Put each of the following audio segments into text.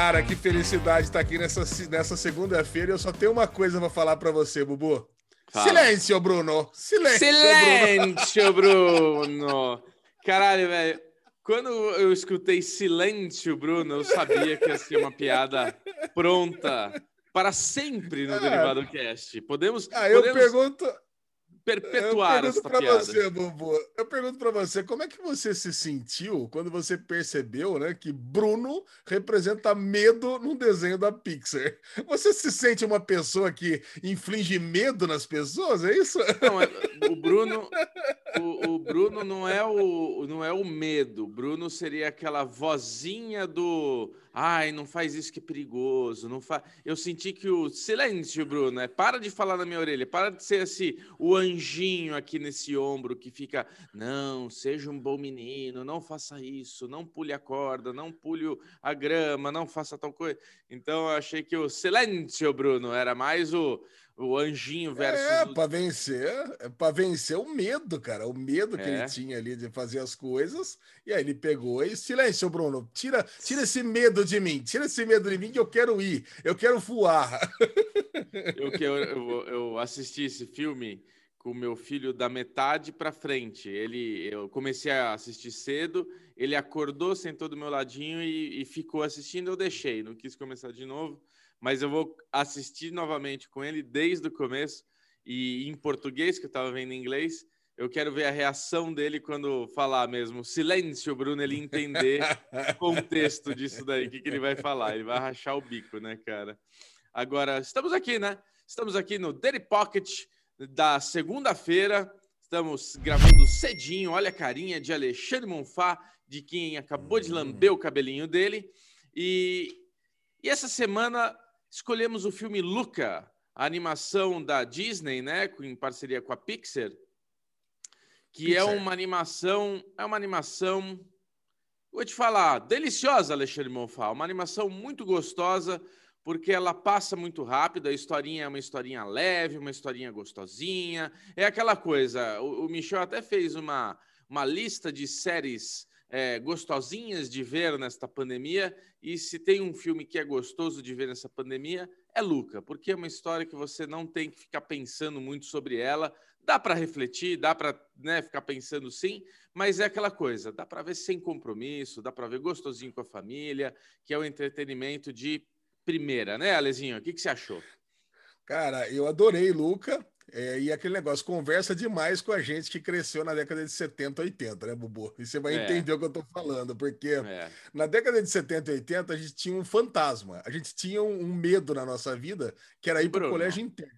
Cara, que felicidade estar aqui nessa, nessa segunda-feira. Eu só tenho uma coisa para falar para você, Bubu. Fala. Silêncio, Bruno! Silêncio, Silêncio Bruno! Bruno. Caralho, velho. Quando eu escutei Silêncio, Bruno, eu sabia que ia ser uma piada pronta para sempre no é. Derivado Cast. Podemos. Ah, eu podemos... pergunto perpetuar eu essa piada. Você, Bubu, eu pergunto para você, como é que você se sentiu quando você percebeu, né, que Bruno representa medo no desenho da Pixar? Você se sente uma pessoa que inflige medo nas pessoas, é isso? Não, é, o Bruno, o, o, Bruno não é o não é o medo. O Bruno seria aquela vozinha do Ai, não faz isso que é perigoso. Não fa... Eu senti que o silêncio, Bruno, é para de falar na minha orelha, para de ser assim, o anjinho aqui nesse ombro que fica, não, seja um bom menino, não faça isso, não pule a corda, não pule a grama, não faça tal coisa. Então eu achei que o silêncio, Bruno, era mais o o anjinho versus. É, para vencer, é para vencer o medo, cara. O medo que é. ele tinha ali de fazer as coisas. E aí ele pegou e silêncio, Bruno. Tira, tira esse medo de mim. Tira esse medo de mim que eu quero ir. Eu quero voar. Eu, eu, eu, assisti esse filme com meu filho da metade para frente. Ele, eu comecei a assistir cedo, ele acordou, sentou do meu ladinho e, e ficou assistindo. Eu deixei, não quis começar de novo mas eu vou assistir novamente com ele desde o começo e em português, que eu estava vendo em inglês. Eu quero ver a reação dele quando falar mesmo silêncio, Bruno, ele entender o contexto disso daí, o que, que ele vai falar. Ele vai rachar o bico, né, cara? Agora, estamos aqui, né? Estamos aqui no Daily Pocket da segunda-feira. Estamos gravando cedinho. Olha a carinha de Alexandre Monfá, de quem acabou de lamber o cabelinho dele. E, e essa semana escolhemos o filme Luca, a animação da Disney, né, em parceria com a Pixar, que é Pixar. é uma animação, é uma animação, vou te falar, deliciosa, Alexandre Monfá, uma animação muito gostosa, porque ela passa muito rápido, a historinha é uma historinha leve, uma historinha gostosinha, é aquela coisa, o, o Michel até fez uma, uma lista de séries é, gostosinhas de ver nesta pandemia. E se tem um filme que é gostoso de ver nessa pandemia, é Luca, porque é uma história que você não tem que ficar pensando muito sobre ela. Dá para refletir, dá para né, ficar pensando sim, mas é aquela coisa, dá para ver sem compromisso, dá para ver gostosinho com a família, que é o entretenimento de primeira, né, Alezinho? O que, que você achou? Cara, eu adorei Luca. É, e aquele negócio, conversa demais com a gente que cresceu na década de 70, 80, né, Bubu? E você vai é. entender o que eu tô falando, porque é. na década de 70 e 80 a gente tinha um fantasma, a gente tinha um, medo na nossa vida, que era ir para o colégio interno.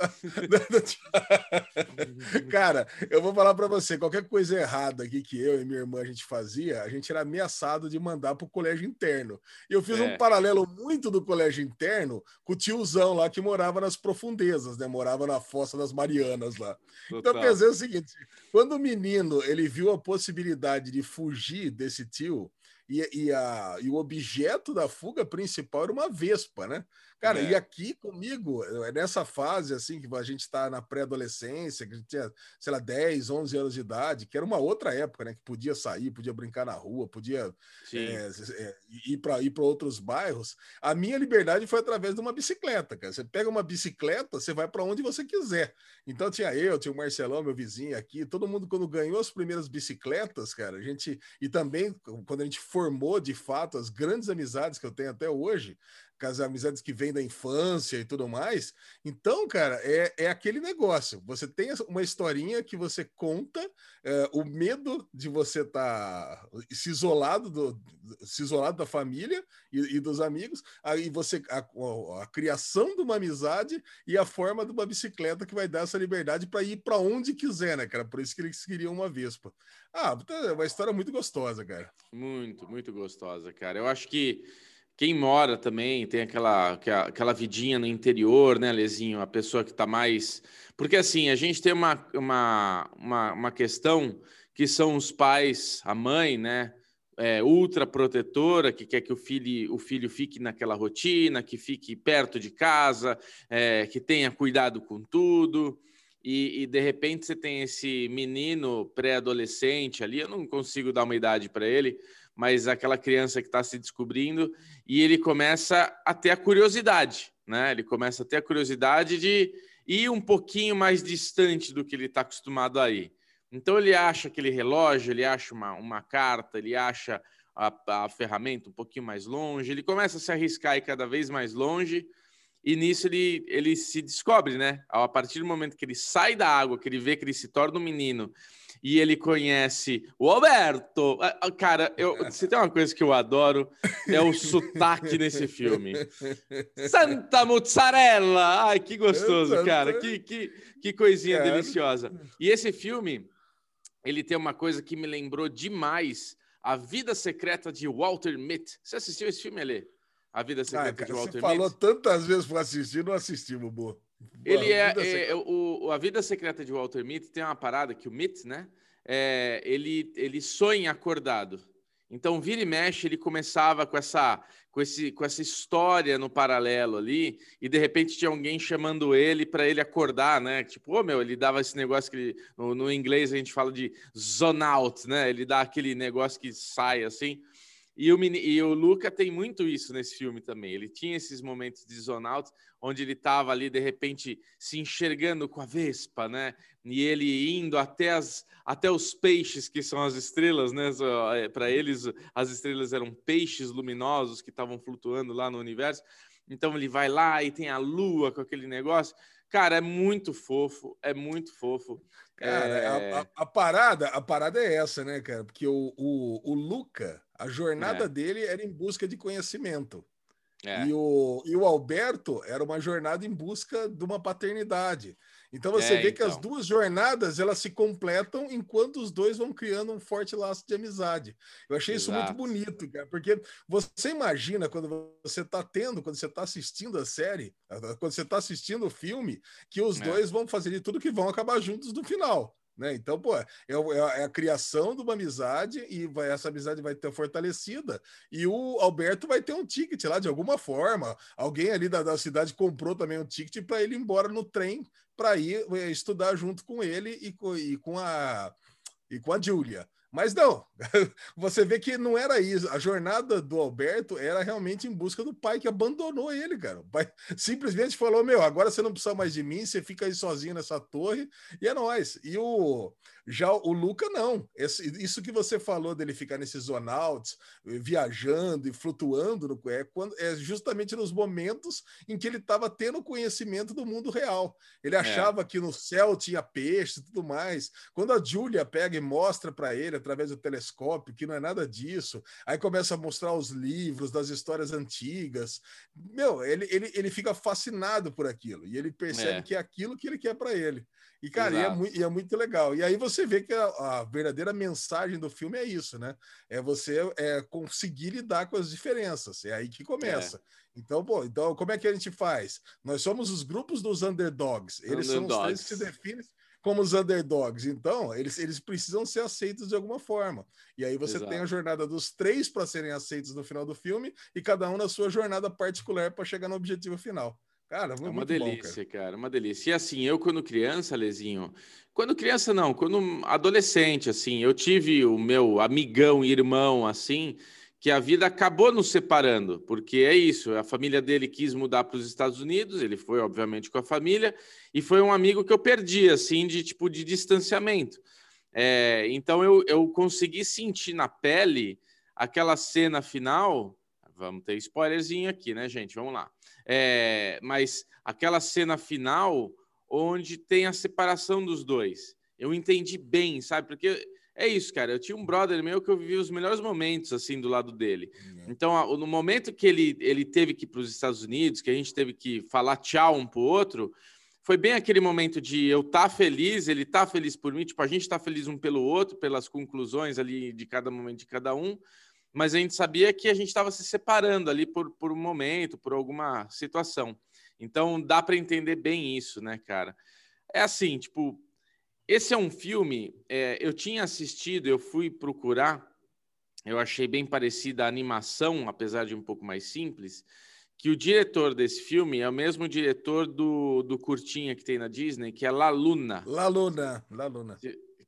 Cara, eu vou falar para você, qualquer coisa errada aqui que eu e minha irmã a gente fazia, a gente era ameaçado de mandar para o colégio interno. E eu fiz é. um paralelo muito do colégio interno com o tiozão lá que morava nas profundezas, né? Morava na Fossa das Marianas lá. Total. Então eu pensei o seguinte, quando o menino ele viu a possibilidade de fugir desse tio, e, e, a, e o objeto da fuga principal era uma vespa, né? Cara, é. e aqui comigo, é nessa fase, assim, que a gente está na pré-adolescência, que a gente tinha, sei lá, 10, 11 anos de idade, que era uma outra época, né? Que podia sair, podia brincar na rua, podia é, é, ir para ir outros bairros. A minha liberdade foi através de uma bicicleta, cara. Você pega uma bicicleta, você vai para onde você quiser. Então tinha eu, tinha o Marcelão, meu vizinho aqui, todo mundo, quando ganhou as primeiras bicicletas, cara, a gente. E também, quando a gente formou de fato as grandes amizades que eu tenho até hoje, as amizades que vêm da infância e tudo mais. Então, cara, é, é aquele negócio. Você tem uma historinha que você conta, é, o medo de você estar tá se isolado do se isolado da família e, e dos amigos, aí você a, a, a, criação de uma amizade e a forma de uma bicicleta que vai dar essa liberdade para ir para onde quiser, né, cara? Por isso que eles queriam uma Vespa. Ah, é uma história muito gostosa, cara. Muito, muito gostosa, cara. Eu acho que quem mora também tem aquela, aquela vidinha no interior, né, Lezinho? A pessoa que está mais. Porque assim, a gente tem uma, uma, uma, uma questão que são os pais, a mãe, né? É, ultra protetora, que quer que o filho, o filho fique naquela rotina, que fique perto de casa, é, que tenha cuidado com tudo. e, e, de repente você tem esse menino pré-adolescente ali, eu não consigo dar uma idade para ele, mas aquela criança que está se descobrindo, e ele começa a ter a curiosidade, né? Ele começa a ter a curiosidade de ir um pouquinho mais distante do que ele está acostumado a ir. Então ele acha aquele relógio, ele acha uma, uma carta, ele acha a, a ferramenta um pouquinho mais longe, ele começa a se arriscar e cada vez mais longe, e nisso ele, ele se descobre, né? A partir do momento que ele sai da água, que ele vê que ele se torna um menino e ele conhece o Alberto. Cara, eu, se tem uma coisa que eu adoro, é o sotaque nesse filme. Santa mozzarella! Ai, que gostoso, cara. Que, que, que coisinha deliciosa. E esse filme, ele tem uma coisa que me lembrou demais a Vida Secreta de Walter Mitty. Você assistiu esse filme, Alê? A Vida Secreta ah, cara, de Walter Mitty? Você falou tantas vezes para assistir, não assisti, Bubu. Ele é, é, o, a Vida Secreta de Walter Mitty tem uma parada que o Mitty, né? É, ele, ele sonha acordado. Então, vira e mexe, ele começava com essa, com, esse, com essa história no paralelo ali, e de repente tinha alguém chamando ele para ele acordar, né? Tipo, ô oh, meu, ele dava esse negócio que ele, no, no, inglês a gente fala de zone out, né? Ele dá aquele negócio que sai assim. E o, e o Luca tem muito isso nesse filme também. Ele tinha esses momentos de zone onde ele estava ali, de repente, se enxergando com a Vespa, né? E ele indo até, as, até os peixes, que são as estrelas, né? É, Para eles, as estrelas eram peixes luminosos que estavam flutuando lá no universo. Então ele vai lá e tem a lua com aquele negócio. Cara, é muito fofo, é muito fofo. Cara, é... a, a, a, parada, a parada é essa, né, cara? Porque o, o, o Luca, a jornada é. dele era em busca de conhecimento. É. E, o, e o Alberto era uma jornada em busca de uma paternidade. Então você é, vê que as então. duas jornadas elas se completam enquanto os dois vão criando um forte laço de amizade. Eu achei Exato. isso muito bonito, cara, porque você imagina quando você está tendo, quando você está assistindo a série, quando você está assistindo o filme, que os é. dois vão fazer de tudo que vão acabar juntos no final. Né? Então, pô, é, é, é, a criação de uma amizade e vai, essa amizade vai ter fortalecida. E o Alberto vai ter um ticket lá de alguma forma. Alguém ali da, da cidade comprou também um ticket para ele ir embora no trem para ir eh, estudar junto com ele e e com a e com a Júlia. Mas não, você vê que não era isso. A jornada do Alberto era realmente em busca do pai que abandonou ele, cara. O pai simplesmente falou: Meu, agora você não precisa mais de mim, você fica aí sozinho nessa torre e é nóis. E o, já o Luca, não. Esse, isso que você falou dele ficar nesses zonouts, viajando e flutuando, no, é, quando, é justamente nos momentos em que ele estava tendo conhecimento do mundo real. Ele é. achava é. que no céu tinha peixe e tudo mais. Quando a Júlia pega e mostra para ele, através do telescópio, que não é nada disso, aí começa a mostrar os livros das histórias antigas. Meu, ele, ele, ele fica fascinado por aquilo e ele percebe é. que é aquilo que ele quer para ele. E, cara, e é, muito, e é, muito, legal. E aí você vê que a, a, verdadeira mensagem do filme é isso, né? É você é, conseguir lidar com as diferenças. É aí que começa. É. Então, pô, então como é que a gente faz? Nós somos os grupos dos underdogs. Eles underdogs. são os três que se definem como os underdogs. Então, eles, eles precisam ser aceitos de alguma forma. E aí você Exato. tem a jornada dos três para serem aceitos no final do filme e cada um na sua jornada particular para chegar no objetivo final. Cara, é uma delícia, bom, cara. cara. uma delícia. E assim, eu quando criança, Lezinho, quando criança não, quando adolescente, assim, eu tive o meu amigão, irmão, assim, que a vida acabou nos separando, porque é isso, a família dele quis mudar para os Estados Unidos, ele foi, obviamente, com a família, e foi um amigo que eu perdi, assim, de tipo de distanciamento. É, então eu, eu consegui sentir na pele aquela cena final. Vamos ter spoilerzinho aqui, né, gente? Vamos lá é, mas aquela cena final onde tem a separação dos dois. Eu entendi bem, sabe? Porque é isso, cara. Eu tinha um brother meu que eu vivi os melhores momentos assim do lado dele. Uhum. Então, no momento que ele, ele teve que ir para os Estados Unidos, que a gente teve que falar tchau um para o outro, foi bem aquele momento de eu estar tá feliz, ele tá feliz por mim, tipo, a gente tá feliz um pelo outro, pelas conclusões ali de cada momento de cada um mas a gente sabia que a gente estava se separando ali por, por um momento, por alguma situação. Então dá para entender bem isso, né, cara? É assim, tipo, esse é um filme, é, eu tinha assistido, eu fui procurar, eu achei bem parecida a animação, apesar de um pouco mais simples, que o diretor desse filme é o mesmo diretor do, do curtinha que tem na Disney, que é La Luna. La Luna, La Luna.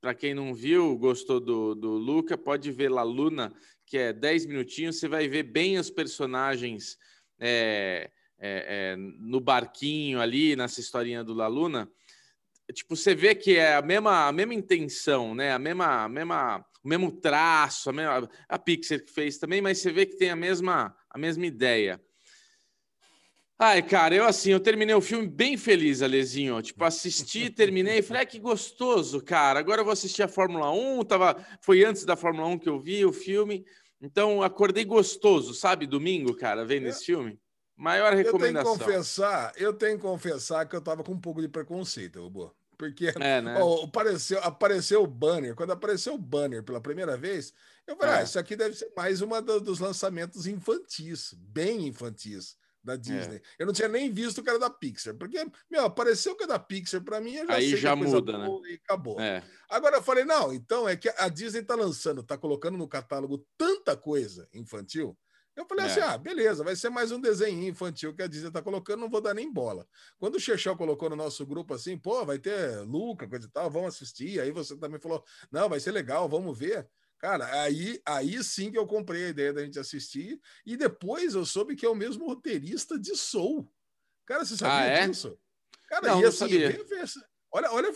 Para quem não viu, gostou do, do Luca, pode ver La Luna, que é 10 minutinhos, você vai ver bem os personagens é, é, é, no barquinho ali, nessa historinha do La Luna. Tipo, você vê que é a mesma, a mesma intenção, né? A mesma, a mesma, o mesmo traço, a, mesma, a Pixar que fez também, mas você vê que tem a mesma, a mesma ideia. Ai, cara, eu assim, eu terminei o filme bem feliz, Alezinho. Tipo, assisti, terminei, falei, ah, que gostoso, cara. Agora eu vou assistir a Fórmula 1, tava, foi antes da Fórmula 1 que eu vi o filme. Então, acordei gostoso, sabe, domingo, cara, vendo esse filme. Maior recomendação. Eu tenho que confessar, eu tenho que confessar que eu tava com um pouco de preconceito, Boa. Porque é, né? ó, apareceu, apareceu o banner. Quando apareceu o banner pela primeira vez, eu falei: ah, é. ah, isso aqui deve ser mais uma do, dos lançamentos infantis, bem infantis da é. Disney. É. Eu não tinha nem visto o cara da Pixar, porque, meu, apareceu que é da Pixar para mim, eu já Aí sei já muda, né? E acabou. É. Agora eu falei, não, então é que a Disney tá lançando, tá colocando no catálogo tanta coisa infantil. Eu falei assim: é. ah, beleza, vai ser mais um desenho infantil que a Disney tá colocando, não vou dar nem bola. Quando o Chechel colocou no nosso grupo assim, pô, vai ter Luca, coisa e tal, vamos assistir. Aí você também falou: não, vai ser legal, vamos ver. Cara, aí, aí sim que eu comprei a ideia da gente assistir. E depois eu soube que é o mesmo roteirista de Soul. Cara, você sabia ah, é? disso? Cara, não, e assim, sabia. Olha, olha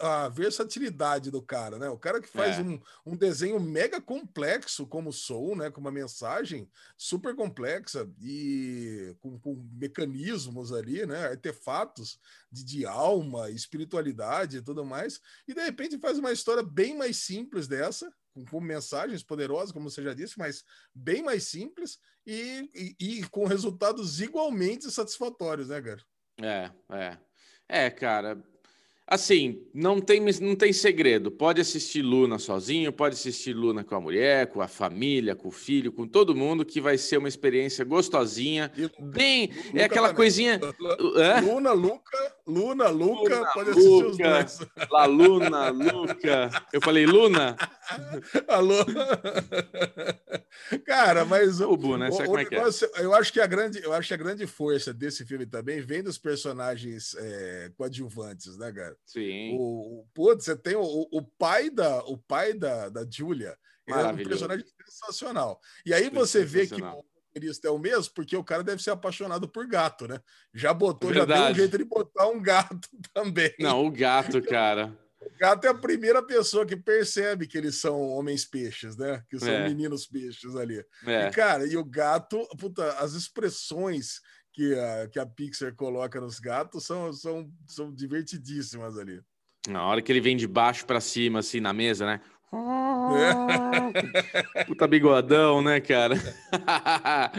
a, versatilidade do cara, né? O cara que faz é. um, um desenho mega complexo como Soul, né? Com uma mensagem super complexa e com, com mecanismos ali, né? Artefatos de, de, alma, espiritualidade e tudo mais. E de repente faz uma história bem mais simples dessa, com, com mensagens poderosas, como você já disse, mas bem mais simples e, e, e com resultados igualmente satisfatórios, né, cara? É, é. É, cara, Assim, não tem, não tem segredo. Pode assistir Luna sozinho, pode assistir Luna com a mulher, com a família, com o filho, com todo mundo, que vai ser uma experiência gostosinha. Bem, Luca é aquela também. coisinha. Luna, Luca, Luna, Luca, Luna, pode assistir Luca, os dois. La Luna, Luca. Eu falei Luna? Alô? Cara, mas o, o, né? o, o é negócio, é. eu acho que a grande, eu acho que a grande força desse filme também vem dos personagens é, coadjuvantes, né, cara? Sim. O, o putz, você tem o, o pai da o pai da, da Julia, é um personagem sensacional. E aí você vê que o roteirista é o mesmo, porque o cara deve ser apaixonado por gato, né? Já botou, Verdade. já deu um jeito de botar um gato também. Não, o gato, cara. O gato é a primeira pessoa que percebe que eles são homens peixes, né? Que são é. meninos peixes ali. É. E, cara, e o gato, puta, as expressões que a, que a Pixar coloca nos gatos são, são, são divertidíssimas ali. Na hora que ele vem de baixo para cima, assim, na mesa, né? É. Puta bigodão, né, cara?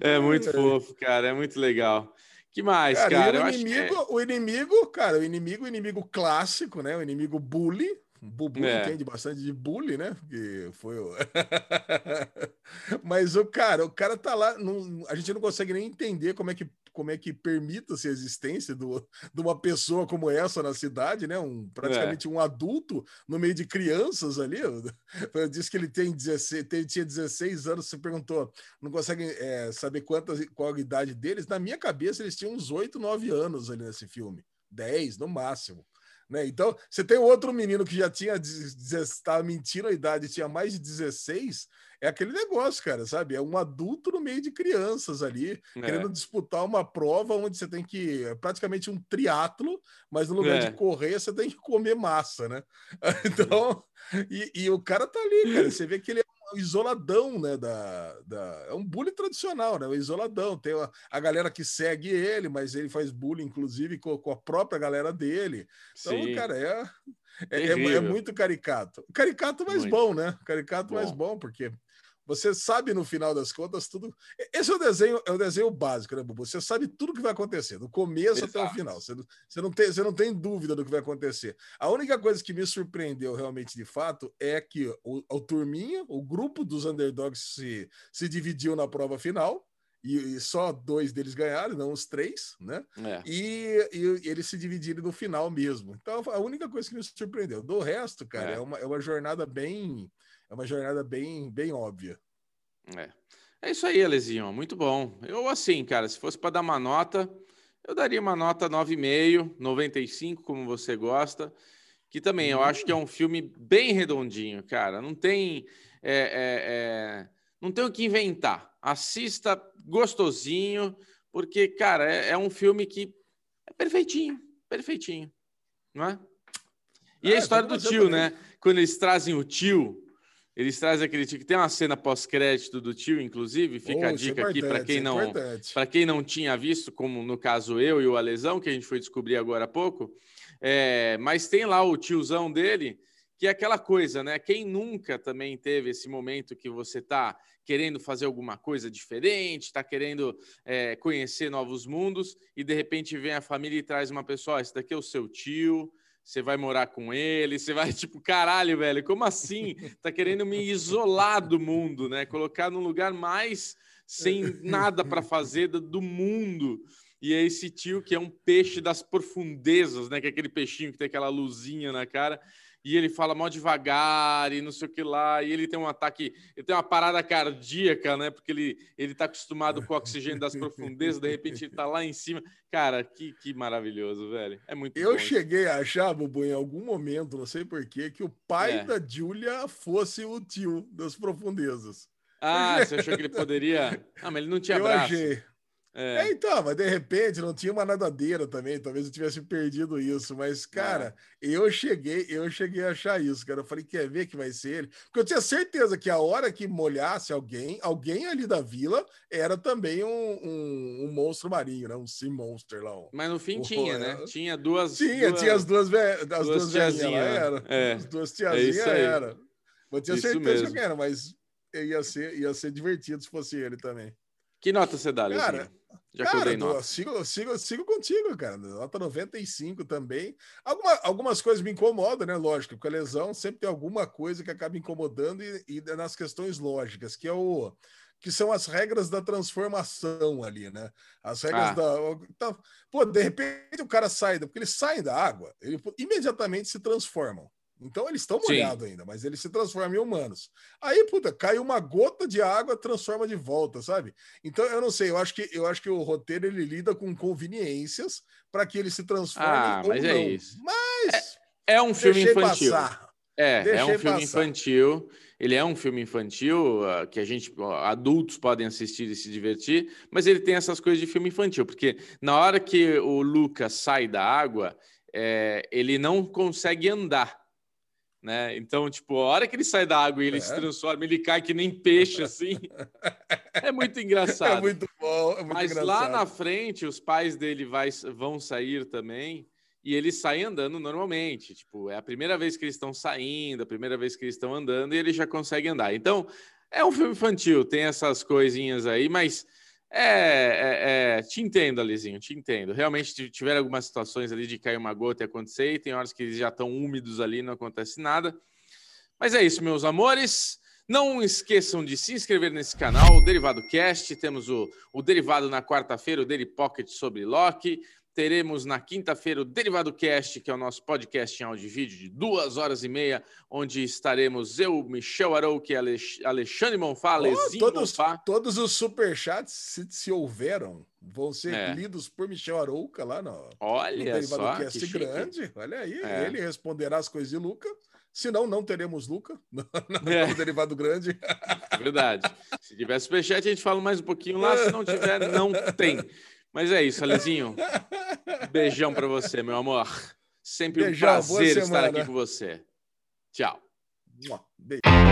é muito fofo, cara. É muito legal. Que mais, cara? cara? O, inimigo, é... o inimigo, cara, o inimigo, o inimigo clássico, né? O inimigo bully, Bubu é. entende bastante de bullying, né? Que foi o... Mas o cara, o cara tá lá, não, a gente não consegue nem entender como é que como é que permita-se a existência do, de uma pessoa como essa na cidade, né? Um, praticamente é. um adulto no meio de crianças ali. Diz que ele tem 16, tem, tinha 16 anos, você perguntou, não consegue é, saber quantas, qual a idade deles. Na minha cabeça, eles tinham uns 8, 9 anos ali nesse filme. 10 no máximo. Né? Então, você tem outro menino que já tinha estava mentindo a idade, tinha mais de 16, é aquele negócio, cara, sabe? É um adulto no meio de crianças ali, é. querendo disputar uma prova onde você tem que é praticamente um triatlo, mas no lugar é. de correr você tem que comer massa, né? Então, e, e, o cara tá ali, cara, você vê que ele é isoladão, né? Da, da, é um bullying tradicional, né? O isoladão. Tem a, a galera que segue ele, mas ele faz bullying, inclusive, com, com a própria galera dele. Então, Sim. cara, é, é, é, é, muito caricato. Caricato mais muito. bom, né? Caricato bom. mais bom, porque você sabe no final das contas tudo. Esse é o desenho, é o desenho básico, né, Bubu? Você sabe tudo que vai acontecer, do começo Exato. até o final. Você, você, não tem, você não tem dúvida do que vai acontecer. A única coisa que me surpreendeu realmente de fato é que o, o turminha, o grupo dos underdogs se, se dividiu na prova final. E, e só dois deles ganharam, não os três, né? É. E, e, eles se dividiram no final mesmo. Então, a única coisa que me surpreendeu. Do resto, cara, é, é uma, é uma jornada bem é uma jornada bem, bem óbvia. É. É isso aí, Alezinho. Muito bom. Eu, assim, cara, se fosse para dar uma nota, eu daria uma nota 9,5, 95, como você gosta. Que também eu acho que é um filme bem redondinho, cara. Não tem. É, é, é... não tem o que inventar. Assista gostosinho, porque, cara, é, é um filme que é perfeitinho, perfeitinho, não é? E a é, história do tio, né? Quando eles trazem o tio, eles trazem aquele tio que tem uma cena pós-crédito do tio, inclusive. Fica oh, a é dica é aqui para quem não é para quem não tinha visto, como no caso eu e o Alesão, que a gente foi descobrir agora há pouco. É, mas tem lá o tiozão dele, que é aquela coisa, né? Quem nunca também teve esse momento que você está querendo fazer alguma coisa diferente, está querendo é, conhecer novos mundos, e de repente vem a família e traz uma pessoa: oh, esse daqui é o seu tio, você vai morar com ele, você vai, tipo, caralho, velho, como assim? Tá querendo me isolar do mundo, né? Colocar num lugar mais sem nada para fazer do mundo. E é esse tio que é um peixe das profundezas, né? Que é aquele peixinho que tem aquela luzinha na cara. E ele fala mal devagar e não sei o que lá. E ele tem um ataque, ele tem uma parada cardíaca, né? Porque ele, ele tá acostumado com o oxigênio das profundezas, de repente ele tá lá em cima. Cara, que, que maravilhoso, velho. É muito Eu bom. cheguei a achar, Bubu, em algum momento, não sei porquê, que o pai é. da Julia fosse o tio das profundezas. Ah, você achou que ele poderia. Ah, mas ele não tinha eu braço. Achei. É. é. então, mas de repente não tinha uma nadadeira também, talvez eu tivesse perdido isso, mas cara, é. eu cheguei, eu cheguei a achar isso, cara. Eu falei, quer ver que vai ser ele? Porque eu tinha certeza que a hora que molhasse alguém, alguém ali da vila era também um, um, um monstro marinho, né? Um sea monster lá. Um, mas no fim tinha, né? Tinha duas. Tinha, duas, tinha as duas, as duas, duas tiazinhas, era. É. As duas tiazinhas é era. Eu tinha isso certeza mesmo. que era, mas ia ser, ia ser divertido se fosse ele também. Que nota você dá, Cara, já cara, que eu dei nota. Sigo, sigo, sigo contigo, cara. Nota 95 também. Alguma, algumas coisas me incomodam, né? Lógico, porque a lesão sempre tem alguma coisa que acaba incomodando e, e nas questões lógicas, que é o que são as regras da transformação ali, né? As regras ah. da. Então, pô, de repente o cara sai, porque eles saem da água, ele imediatamente se transformam. Então eles estão molhados ainda, mas eles se transformam em humanos. Aí, puta, cai uma gota de água, transforma de volta, sabe? Então eu não sei, eu acho que eu acho que o roteiro ele lida com conveniências para que ele se transforme ah, mas é não. Isso. Mas é, é um filme infantil. Passar. É, Deixei é um filme passar. infantil. Ele é um filme infantil uh, que a gente, adultos podem assistir e se divertir, mas ele tem essas coisas de filme infantil, porque na hora que o Lucas sai da água, é, ele não consegue andar né? Então, tipo, a hora que ele sai da água e ele é. se transforma, ele cai que nem peixe, assim. é muito engraçado. É muito bom. É muito Mas engraçado. lá na frente, os pais dele vai, vão sair também e eles saem andando normalmente. Tipo, é a primeira vez que eles estão saindo, a primeira vez que eles estão andando e ele já consegue andar. Então, é um filme infantil, tem essas coisinhas aí, mas é, é, é, te entendo, Alizinho, te entendo. Realmente tiveram algumas situações ali de cair uma gota e acontecer, e tem horas que eles já estão úmidos ali, não acontece nada. Mas é isso, meus amores. Não esqueçam de se inscrever nesse canal, o Derivado Cast. Temos o, o Derivado na quarta-feira, o Daily Pocket sobre Loki teremos na quinta-feira o Derivado Cast, que é o nosso podcast em áudio e vídeo de duas horas e meia, onde estaremos eu, Michel Arouque, Alexandre Monfá, oh, todos, Monfá. Todos os superchats, se, se houveram, vão ser é. lidos por Michel Arouca lá no, Olha no Derivado só, Cast grande. Olha aí, é. ele responderá as coisas de Luca. Senão, não teremos Luca no, no é. Derivado Grande. Verdade. Se tiver superchat, a gente fala mais um pouquinho lá. Se não tiver, não tem. Mas é isso, Alezinho. Beijão para você, meu amor. Sempre Beijão, um prazer estar aqui com você. Tchau. Beijo.